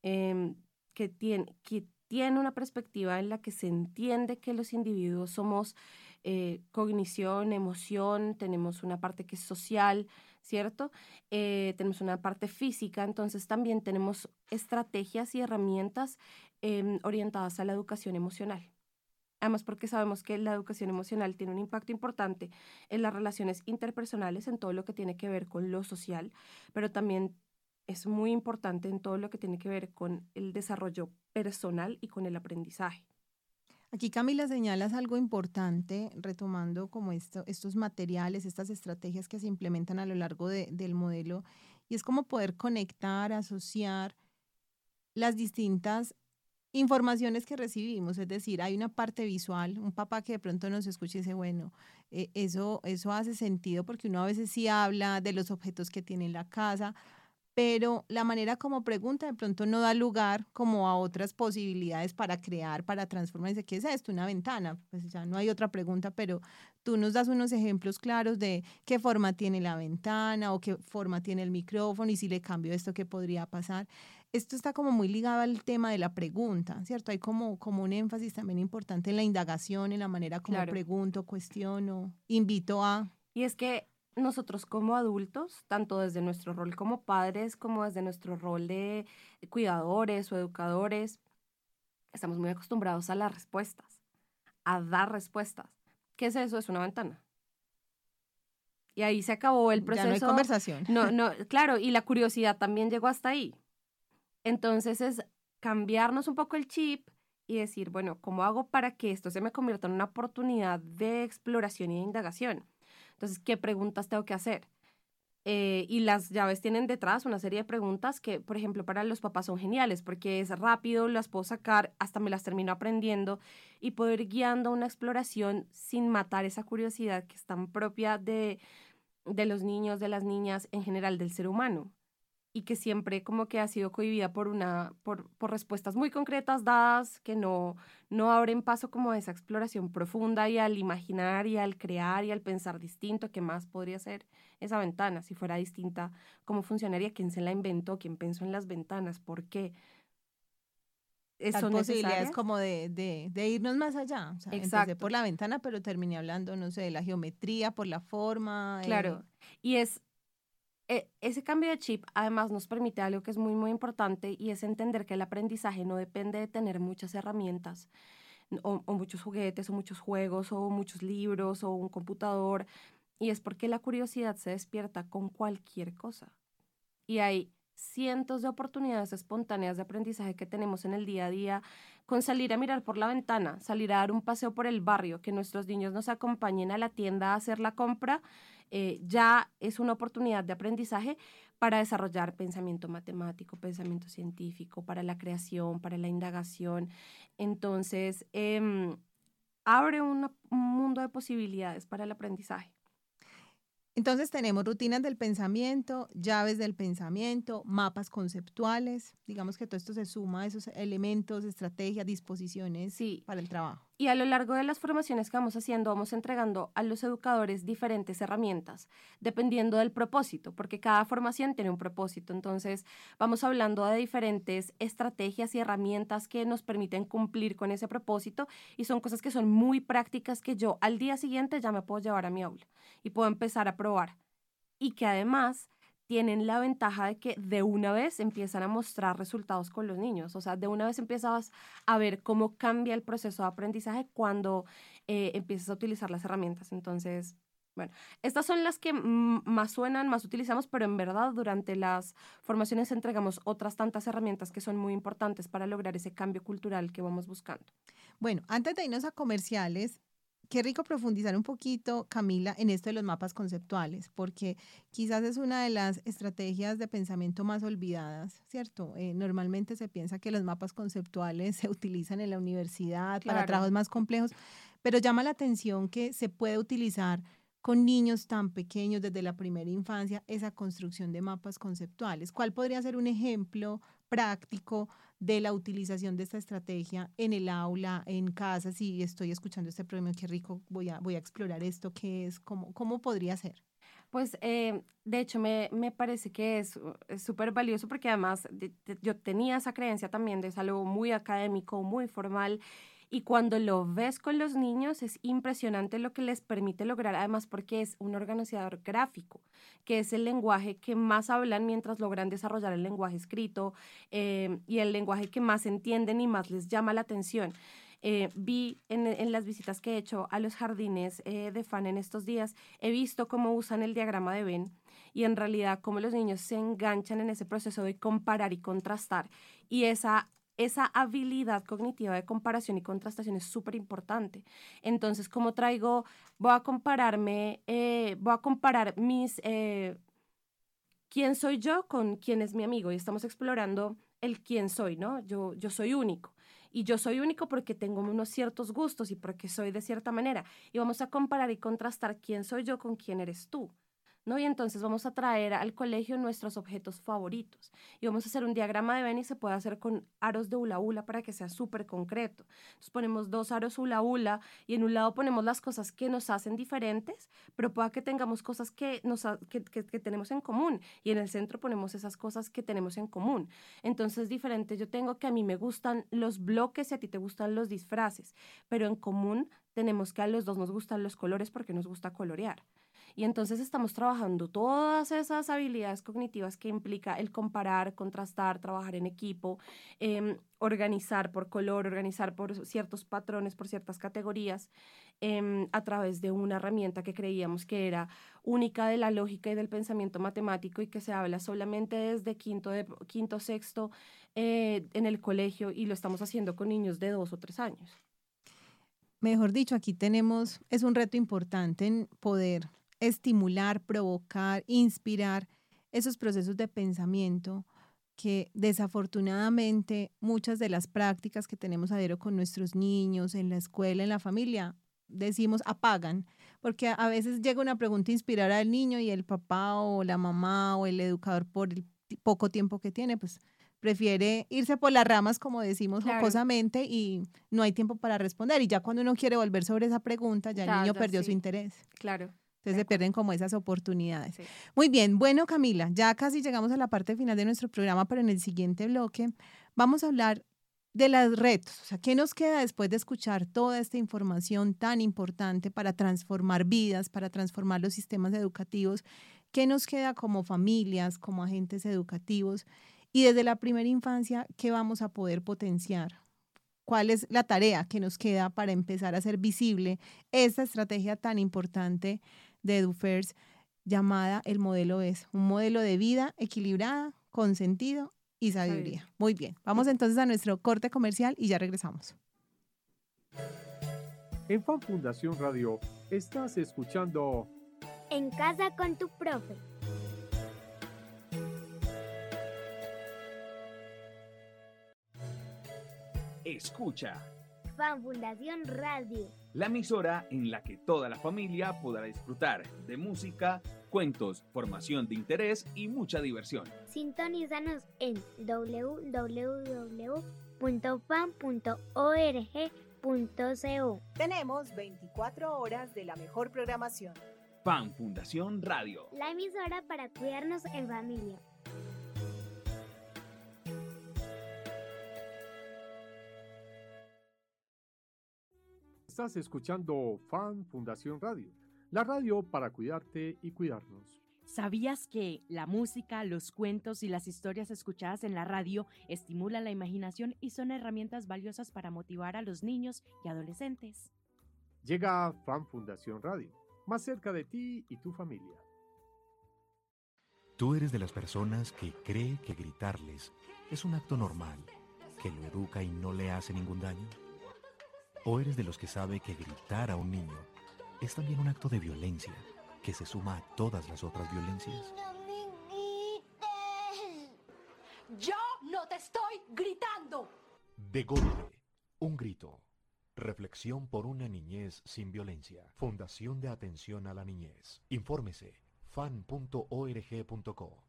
eh, que, tiene, que tiene una perspectiva en la que se entiende que los individuos somos eh, cognición, emoción, tenemos una parte que es social, ¿cierto? Eh, tenemos una parte física, entonces también tenemos estrategias y herramientas eh, orientadas a la educación emocional. Además, porque sabemos que la educación emocional tiene un impacto importante en las relaciones interpersonales, en todo lo que tiene que ver con lo social, pero también es muy importante en todo lo que tiene que ver con el desarrollo personal y con el aprendizaje. Aquí Camila señalas algo importante, retomando como esto, estos materiales, estas estrategias que se implementan a lo largo de, del modelo, y es como poder conectar, asociar las distintas informaciones que recibimos, es decir, hay una parte visual, un papá que de pronto nos escucha y dice, bueno, eh, eso, eso hace sentido porque uno a veces sí habla de los objetos que tiene en la casa, pero la manera como pregunta de pronto no da lugar como a otras posibilidades para crear, para transformar. Dice, ¿qué es esto? Una ventana. Pues ya no hay otra pregunta, pero tú nos das unos ejemplos claros de qué forma tiene la ventana o qué forma tiene el micrófono y si le cambio esto, ¿qué podría pasar? Esto está como muy ligado al tema de la pregunta, ¿cierto? Hay como, como un énfasis también importante en la indagación, en la manera como claro. pregunto, cuestiono, invito a... Y es que nosotros como adultos, tanto desde nuestro rol como padres, como desde nuestro rol de cuidadores o educadores, estamos muy acostumbrados a las respuestas, a dar respuestas. ¿Qué es eso? Es una ventana. Y ahí se acabó el proceso. Ya no hay conversación. No, no, claro, y la curiosidad también llegó hasta ahí. Entonces es cambiarnos un poco el chip y decir, bueno, ¿cómo hago para que esto se me convierta en una oportunidad de exploración y de indagación? Entonces, ¿qué preguntas tengo que hacer? Eh, y las llaves tienen detrás una serie de preguntas que, por ejemplo, para los papás son geniales porque es rápido, las puedo sacar, hasta me las termino aprendiendo y poder ir guiando una exploración sin matar esa curiosidad que es tan propia de, de los niños, de las niñas, en general del ser humano y que siempre como que ha sido cohibida por una por, por, respuestas muy concretas dadas que no no abren paso como a esa exploración profunda y al imaginar y al crear y al pensar distinto qué más podría ser esa ventana si fuera distinta cómo funcionaría quién se la inventó quién pensó en las ventanas por qué son posibilidades como de, de, de, irnos más allá. O sea, Empecé por la ventana, pero terminé hablando, no sé, de la geometría, por la forma. Claro. Eh. Y es ese cambio de chip además nos permite algo que es muy, muy importante y es entender que el aprendizaje no depende de tener muchas herramientas o, o, muchos juguetes o muchos juegos o muchos libros o un computador y es porque la curiosidad se despierta con cualquier cosa. Y hay cientos de oportunidades espontáneas de aprendizaje que tenemos en el día a día con salir a mirar por la ventana, salir a dar un paseo por el barrio, que nuestros niños nos acompañen a la tienda a hacer la compra eh, ya es una oportunidad de aprendizaje para desarrollar pensamiento matemático, pensamiento científico, para la creación, para la indagación. Entonces, eh, abre una, un mundo de posibilidades para el aprendizaje. Entonces tenemos rutinas del pensamiento, llaves del pensamiento, mapas conceptuales. Digamos que todo esto se suma a esos elementos, estrategias, disposiciones para el trabajo. Y a lo largo de las formaciones que vamos haciendo, vamos entregando a los educadores diferentes herramientas, dependiendo del propósito, porque cada formación tiene un propósito. Entonces, vamos hablando de diferentes estrategias y herramientas que nos permiten cumplir con ese propósito y son cosas que son muy prácticas que yo al día siguiente ya me puedo llevar a mi aula y puedo empezar a probar. Y que además tienen la ventaja de que de una vez empiezan a mostrar resultados con los niños. O sea, de una vez empiezas a ver cómo cambia el proceso de aprendizaje cuando eh, empiezas a utilizar las herramientas. Entonces, bueno, estas son las que más suenan, más utilizamos, pero en verdad durante las formaciones entregamos otras tantas herramientas que son muy importantes para lograr ese cambio cultural que vamos buscando. Bueno, antes de irnos a comerciales, qué rico profundizar un poquito, Camila, en esto de los mapas conceptuales, porque quizás es una de las estrategias de pensamiento más olvidadas, ¿cierto? Eh, normalmente se piensa que los mapas conceptuales se utilizan en la universidad para trabajos más complejos, pero llama la atención que se puede utilizar con niños tan pequeños desde la primera infancia esa construcción de mapas conceptuales. ¿Cuál podría ser un ejemplo práctico de la utilización de esta estrategia en el aula, en casa, si estoy escuchando este problema, qué rico, voy a, voy a explorar esto, qué es, cómo, cómo podría ser. Pues eh, de hecho me, me, parece que es súper valioso porque además yo tenía esa creencia también de algo muy académico, muy formal y cuando lo ves con los niños es impresionante lo que les permite lograr, además porque es un organizador gráfico, que es el lenguaje que más hablan mientras logran desarrollar el lenguaje escrito eh, y el lenguaje que más entienden y más les llama la atención. Eh, vi en, las visitas que he hecho a los jardines eh, de fan en estos días, he visto cómo usan el diagrama de Venn y en realidad cómo los niños se enganchan en ese proceso de comparar y contrastar. Y esa esa habilidad cognitiva de comparación y contrastación es súper importante. Entonces, como traigo, voy a compararme, eh, voy a comparar mis, eh, quién soy yo con quién es mi amigo y estamos explorando el quién soy, ¿no? Yo, yo soy único. Y yo soy único porque tengo unos ciertos gustos y porque soy de cierta manera. Y vamos a comparar y contrastar quién soy yo con quién eres tú. ¿No? Y entonces vamos a traer al colegio nuestros objetos favoritos y vamos a hacer un diagrama de Venn y se puede hacer con aros de hula hula para que sea súper concreto. Entonces ponemos dos aros hula hula y en un lado ponemos las cosas que nos hacen diferentes, pero pueda que tengamos cosas que, nos, que, que, tenemos en común y en el centro ponemos esas cosas que tenemos en común. Entonces diferente, yo tengo que a mí me gustan los bloques y a ti te gustan los disfraces, pero en común tenemos que a los dos nos gustan los colores porque nos gusta colorear. Y entonces estamos trabajando todas esas habilidades cognitivas que implica el comparar, contrastar, trabajar en equipo, em, organizar por color, organizar por ciertos patrones, por ciertas categorías, em, a través de una herramienta que creíamos que era única de la lógica y del pensamiento matemático y que se habla solamente desde quinto, de, quinto sexto eh, en el colegio y lo estamos haciendo con niños de dos o tres años. Mejor dicho, aquí tenemos, es un reto importante en poder estimular, provocar, inspirar esos procesos de pensamiento que desafortunadamente muchas de las prácticas que tenemos a diario con nuestros niños, en la escuela, en la familia, decimos apagan, porque a veces llega una pregunta inspirar al niño y el papá o la mamá o el educador por el poco tiempo que tiene, pues prefiere irse por las ramas, como decimos jocosamente, y no hay tiempo para responder. Y ya cuando uno quiere volver sobre esa pregunta, ya el niño perdió su interés. Claro. Entonces se pierden como esas oportunidades. Muy bien, bueno Camila, ya casi llegamos a la parte final de nuestro programa, pero en el siguiente bloque vamos a hablar de los retos, o sea, ¿qué nos queda después de escuchar toda esta información tan importante para transformar vidas, para transformar los sistemas educativos? ¿Qué nos queda como familias, como agentes educativos? Y desde la primera infancia, ¿qué vamos a poder potenciar? ¿Cuál es la tarea que nos queda para empezar a hacer visible esta estrategia tan importante de EduFirst llamada el modelo es un modelo de vida equilibrada, con sentido y sabiduría. Muy bien, vamos entonces a nuestro corte comercial y ya regresamos. En Fan Fundación Radio estás escuchando En casa con tu profe. Escucha. Fan Fundación Radio la emisora en la que toda la familia podrá disfrutar de música, cuentos, formación de interés y mucha diversión. Sintonízanos en www.fan.org.co. Tenemos 24 horas de la mejor programación. Fan Fundación Radio. La emisora para cuidarnos en familia. Estás escuchando Fan Fundación Radio, la radio para cuidarte y cuidarnos. ¿Sabías que la música, los cuentos y las historias escuchadas en la radio estimulan la imaginación y son herramientas valiosas para motivar a los niños y adolescentes? Llega Fan Fundación Radio, más cerca de ti y tu familia. ¿Tú eres de las personas que cree que gritarles es un acto normal, que lo educa y no le hace ningún daño? ¿O eres de los que sabe que gritar a un niño es también un acto de violencia que se suma a todas las otras violencias? Yo no te estoy gritando. De golpe, un grito. Reflexión por una niñez sin violencia. Fundación de Atención a la Niñez. Infórmese fan.org.co.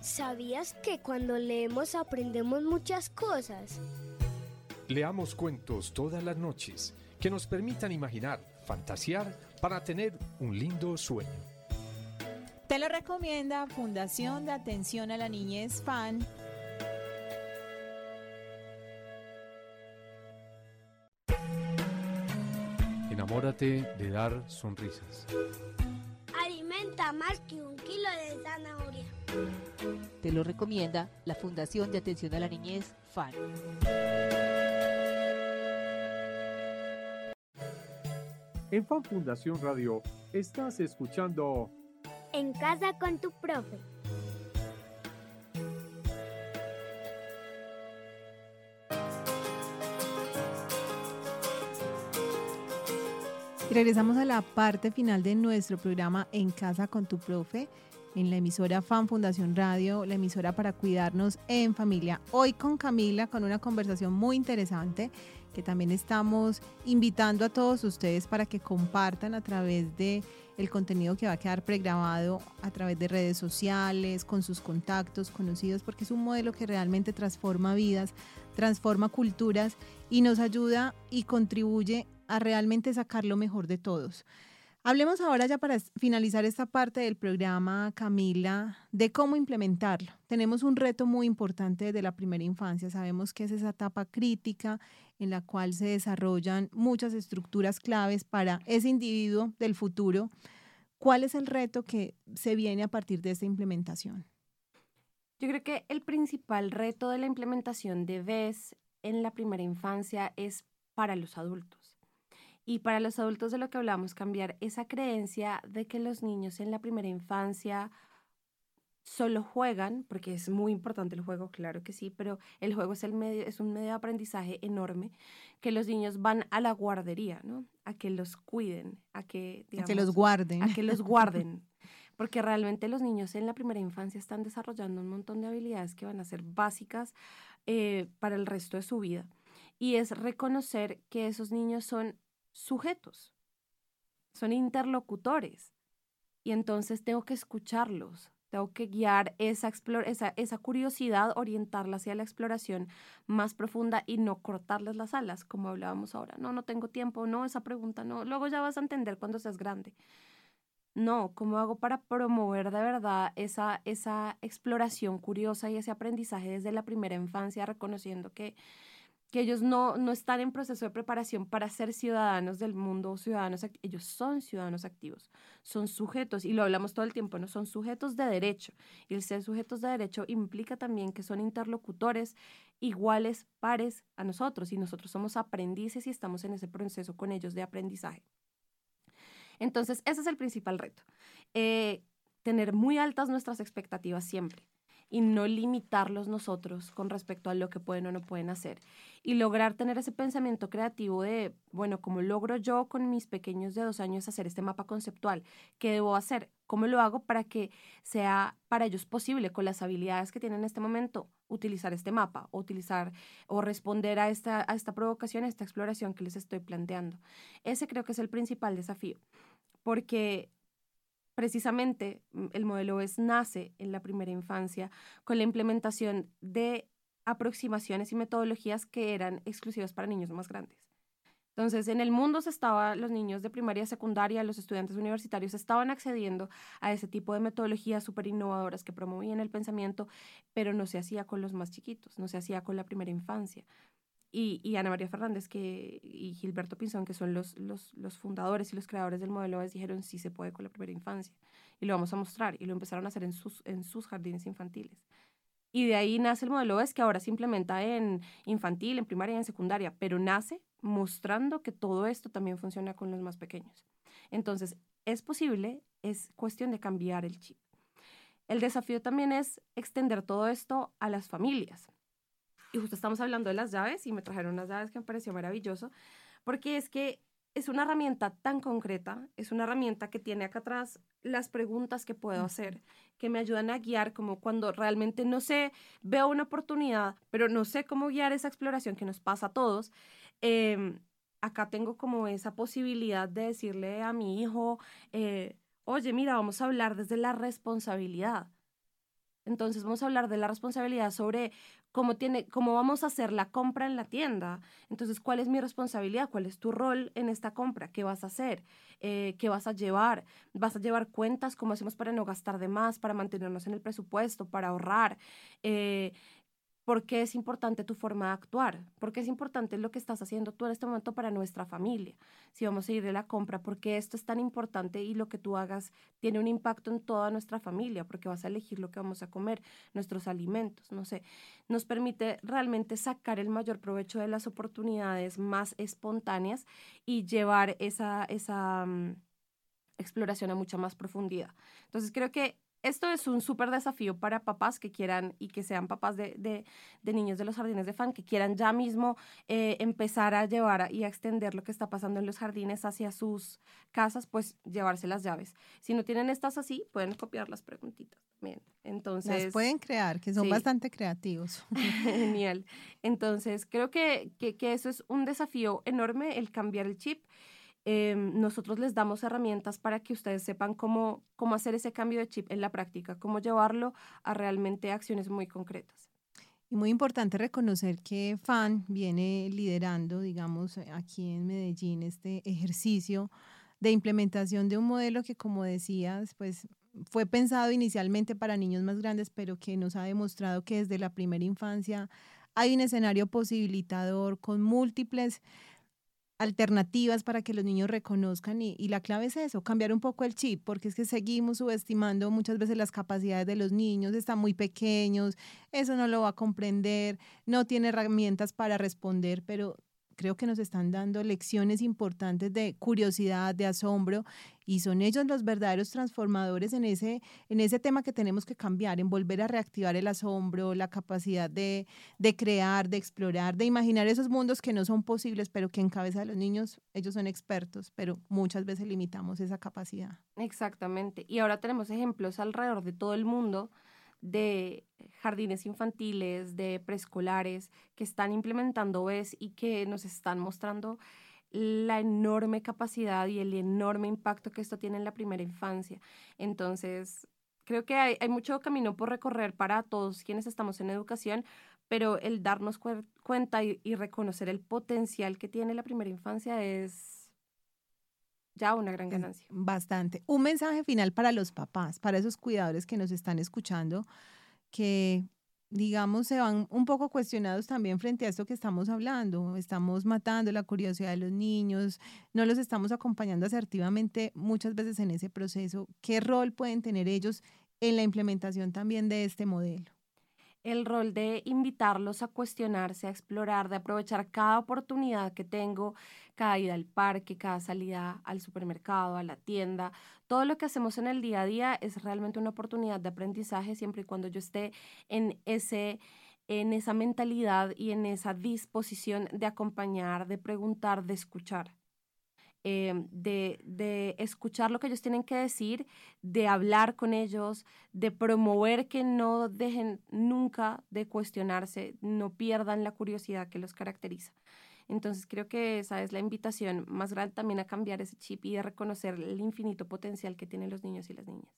¿Sabías que cuando leemos aprendemos muchas cosas? Leamos cuentos todas las noches que nos permitan imaginar, fantasear para tener un lindo sueño. Te lo recomienda Fundación de Atención a la Niñez FAN. Enamórate de dar sonrisas. Alimenta más que un kilo de zanahoria. Te lo recomienda la Fundación de Atención a la Niñez FAN. En Fan Fundación Radio estás escuchando En casa con tu profe. Y regresamos a la parte final de nuestro programa En Casa con tu Profe, en la emisora Fan Fundación Radio, la emisora para cuidarnos en familia. Hoy con Camila, con una conversación muy interesante que también estamos invitando a todos ustedes para que compartan a través de el contenido que va a quedar pregrabado a través de redes sociales, con sus contactos, conocidos, porque es un modelo que realmente transforma vidas, transforma culturas y nos ayuda y contribuye a realmente sacar lo mejor de todos. Hablemos ahora ya para finalizar esta parte del programa, Camila, de cómo implementarlo. Tenemos un reto muy importante desde la primera infancia. Sabemos que es esa etapa crítica en la cual se desarrollan muchas estructuras claves para ese individuo del futuro. ¿Cuál es el reto que se viene a partir de esta implementación? Yo creo que el principal reto de la implementación de VES en la primera infancia es para los adultos. Y para los adultos de lo que hablamos, cambiar esa creencia de que los niños en la primera infancia solo juegan, porque es muy importante el juego, claro que sí, pero el juego es, el medio, es un medio de aprendizaje enorme, que los niños van a la guardería, ¿no? A que los cuiden, a que, digamos, a que los guarden. A que los guarden. Porque realmente los niños en la primera infancia están desarrollando un montón de habilidades que van a ser básicas eh, para el resto de su vida. Y es reconocer que esos niños son sujetos, son interlocutores. Y entonces tengo que escucharlos, tengo que guiar esa, esa, esa curiosidad, orientarla hacia la exploración más profunda y no cortarles las alas, como hablábamos ahora. No, no tengo tiempo, no, esa pregunta no. Luego ya vas a entender cuando seas grande. No, ¿cómo hago para promover de verdad esa, esa exploración curiosa y ese aprendizaje desde la primera infancia, reconociendo que que ellos no, no están en proceso de preparación para ser ciudadanos del mundo, ciudadanos ellos son ciudadanos activos, son sujetos, y lo hablamos todo el tiempo, ¿no? Son sujetos de derecho. Y el ser sujetos de derecho implica también que son interlocutores iguales, pares a nosotros, y nosotros somos aprendices y estamos en ese proceso con ellos de aprendizaje. Entonces, ese es el principal reto. Eh, tener muy altas nuestras expectativas siempre y no limitarlos nosotros con respecto a lo que pueden o no pueden hacer. Y lograr tener ese pensamiento creativo de, bueno, ¿cómo logro yo con mis pequeños de dos años hacer este mapa conceptual? ¿Qué debo hacer? ¿Cómo lo hago para que sea para ellos posible con las habilidades que tienen en este momento utilizar este mapa o utilizar o responder a esta, a esta provocación, a esta exploración que les estoy planteando? Ese creo que es el principal desafío, porque precisamente mm, el modelo es nace en la primera infancia con la implementación de aproximaciones y metodologías que eran exclusivas para niños más grandes. Entonces, en el mundo se estaba, los niños de primaria, secundaria, los estudiantes universitarios estaban accediendo a ese tipo de metodologías súper innovadoras que promovían el pensamiento, pero no se hacía con los más chiquitos, no se hacía con la primera infancia y, Ana María Fernández que, y Gilberto Pinzón, que son los, los, los fundadores y los creadores del modelo les dijeron sí se puede con la primera infancia. Y lo vamos a mostrar. Y lo empezaron a hacer en sus, en sus jardines infantiles. Y de ahí nace el modelo es que ahora se implementa en infantil, en primaria y en secundaria, pero nace mostrando que todo esto también funciona con los más pequeños. Entonces, es posible, es cuestión de cambiar el chip. El desafío también es extender todo esto a las familias y justo estamos hablando de las llaves y me trajeron unas llaves que me pareció maravilloso, porque es que es una herramienta tan concreta, es una herramienta que tiene acá atrás las preguntas que puedo hacer, que me ayudan a guiar como cuando realmente no sé, veo una oportunidad, pero no sé cómo guiar esa exploración que nos pasa a todos. Em, acá tengo como esa posibilidad de decirle a mi hijo, eh, oye, mira, vamos a hablar desde la responsabilidad. Entonces vamos a hablar de la responsabilidad sobre cómo, tiene, cómo vamos a hacer la compra en la tienda. Entonces, ¿cuál es mi responsabilidad? ¿Cuál es tu rol en esta compra? ¿Qué vas a hacer? Eh, ¿Qué vas a llevar? ¿Vas a llevar cuentas? ¿Cómo hacemos para no gastar de más? ¿Para mantenernos en el presupuesto? ¿Para ahorrar? Eh, ¿Por qué es importante tu forma de actuar? ¿Por qué es importante lo que estás haciendo tú en este momento para nuestra familia? Si vamos a ir de la compra, ¿por qué esto es tan importante y lo que tú hagas tiene un impacto en toda nuestra familia? Porque vas a elegir lo que vamos a comer, nuestros alimentos, no sé. Nos permite realmente sacar el mayor provecho de las oportunidades más espontáneas y llevar esa, esa mm, exploración a mucha más profundidad. Entonces creo que esto es un súper desafío para papás que quieran y que sean papás de, de, niños de los jardines de fan, que quieran ya mismo eh, empezar a llevar y a extender lo que está pasando en los jardines hacia sus casas, pues llevarse las llaves. Si no tienen estas así, pueden copiar las preguntitas también. Entonces, las pueden crear, que son bastante creativos. Genial. Entonces, creo que, que, que eso es un desafío enorme, el cambiar el chip. Em, nosotros les damos herramientas para que ustedes sepan cómo, cómo hacer ese cambio de chip en la práctica, cómo llevarlo a realmente acciones muy concretas. Y muy importante reconocer que FAN viene liderando, digamos, aquí en Medellín este ejercicio de implementación de un modelo que, como decías, pues fue pensado inicialmente para niños más grandes, pero que nos ha demostrado que desde la primera infancia hay un escenario posibilitador con múltiples alternativas para que los niños reconozcan y, y, la clave es eso, cambiar un poco el chip, porque es que seguimos subestimando muchas veces las capacidades de los niños, están muy pequeños, eso no lo va a comprender, no tiene herramientas para responder, pero creo que nos están dando lecciones importantes de curiosidad, de asombro, y son ellos los verdaderos transformadores en ese, en ese tema que tenemos que cambiar, en volver a reactivar el asombro, la capacidad de, de crear, de explorar, de imaginar esos mundos que no son posibles, pero que en cabeza de los niños ellos son expertos, pero muchas veces limitamos esa capacidad. Exactamente. Y ahora tenemos ejemplos alrededor de todo el mundo de jardines infantiles, de preescolares que están implementando BES y que nos están mostrando la enorme capacidad y el enorme impacto que esto tiene en la primera infancia. Entonces, creo que hay, mucho camino por recorrer para todos quienes estamos en educación, pero el darnos cuenta y, y, reconocer el potencial que tiene la primera infancia es ya una gran ganancia. Bastante. Un mensaje final para los papás, para esos cuidadores que nos están escuchando, que digamos, se van un poco cuestionados también frente a esto que estamos hablando. Estamos matando la curiosidad de los niños, no los estamos acompañando asertivamente muchas veces en ese proceso. ¿Qué rol pueden tener ellos en la implementación también de este modelo? El rol de invitarlos a cuestionarse, a explorar, de aprovechar cada oportunidad que tengo, cada ida al parque, cada salida al supermercado, a la tienda. Todo lo que hacemos en el día a día es realmente una oportunidad de aprendizaje siempre y cuando yo esté en ese en esa mentalidad y en esa disposición de acompañar, de preguntar, de escuchar. Em, de, de, escuchar lo que ellos tienen que decir, de hablar con ellos, de promover que no dejen nunca de cuestionarse, no pierdan la curiosidad que los caracteriza. Entonces creo que esa es la invitación más grande también a cambiar ese chip y de reconocer el infinito potencial que tienen los niños y las niñas.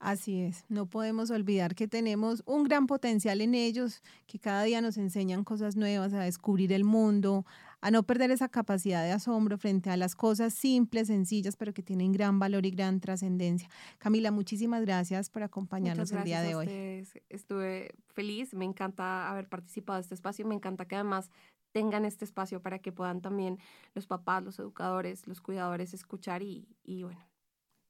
Así es, no podemos olvidar que tenemos un gran potencial en ellos, que cada día nos enseñan cosas nuevas, a descubrir el mundo, a no perder esa capacidad de asombro frente a las cosas simples, sencillas, pero que tienen gran valor y gran trascendencia. Camila, muchísimas gracias por acompañarnos el día de hoy. Estuve feliz, me encanta haber participado de este espacio, me encanta que además tengan este espacio para que puedan también los papás, los educadores, los cuidadores escuchar y, y bueno,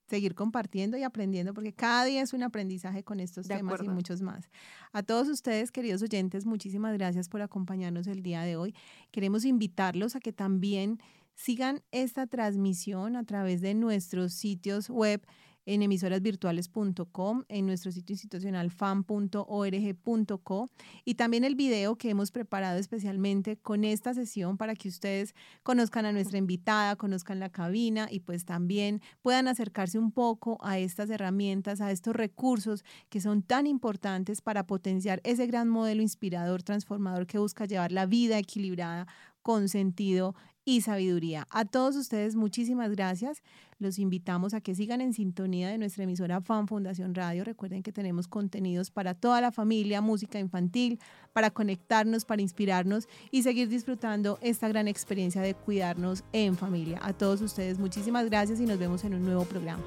seguir compartiendo y aprendiendo, porque cada día es un aprendizaje con estos temas y muchos más. A todos ustedes, queridos oyentes, muchísimas gracias por acompañarnos el día de hoy. Queremos invitarlos a que también sigan esta transmisión a través de nuestros sitios web en emisorasvirtuales.com, en nuestro sitio institucional fan.org.co y también el video que hemos preparado especialmente con esta sesión para que ustedes conozcan a nuestra invitada, conozcan la cabina y pues también puedan acercarse un poco a estas herramientas, a estos recursos que son tan importantes para potenciar ese gran modelo inspirador, transformador que busca llevar la vida equilibrada con sentido y sabiduría. A todos ustedes, muchísimas gracias. Los invitamos a que sigan en sintonía de nuestra emisora Fan Fundación Radio. Recuerden que tenemos contenidos para toda la familia, música infantil, para conectarnos, para inspirarnos y seguir disfrutando esta gran experiencia de cuidarnos en familia. A todos ustedes, muchísimas gracias y nos vemos en un nuevo programa.